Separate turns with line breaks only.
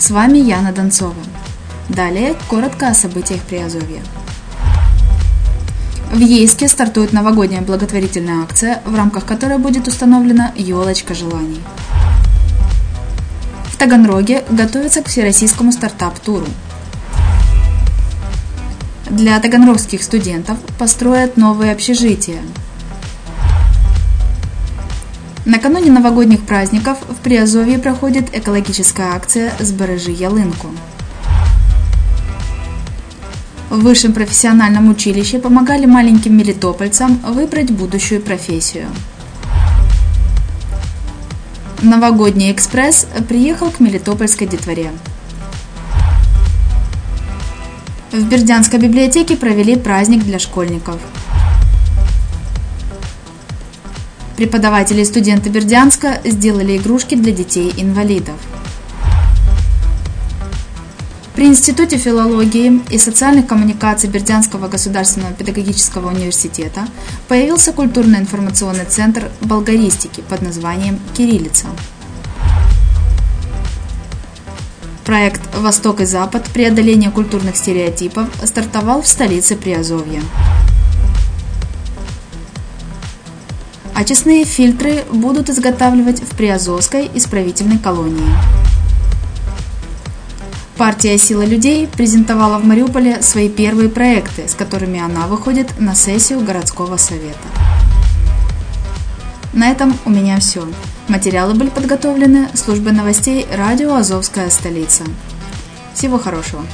С вами Яна Донцова. Далее коротко о событиях Приазовья. В Ейске стартует новогодняя благотворительная акция, в рамках которой будет установлена елочка желаний. В Таганроге готовится к всероссийскому стартап-туру. Для таганрогских студентов построят новые общежития – Накануне новогодних праздников в Приазовье проходит экологическая акция «Сбережи ялынку». В высшем профессиональном училище помогали маленьким мелитопольцам выбрать будущую профессию. Новогодний экспресс приехал к Мелитопольской детворе. В Бердянской библиотеке провели праздник для школьников – Преподаватели и студенты Бердянска сделали игрушки для детей-инвалидов. При Институте филологии и социальных коммуникаций Бердянского государственного педагогического университета появился культурно-информационный центр болгаристики под названием «Кириллица». Проект «Восток и Запад. Преодоление культурных стереотипов» стартовал в столице Приазовья. Очистные фильтры будут изготавливать в Приазовской исправительной колонии. Партия «Сила людей» презентовала в Мариуполе свои первые проекты, с которыми она выходит на сессию городского совета. На этом у меня все. Материалы были подготовлены службой новостей радио «Азовская столица». Всего хорошего!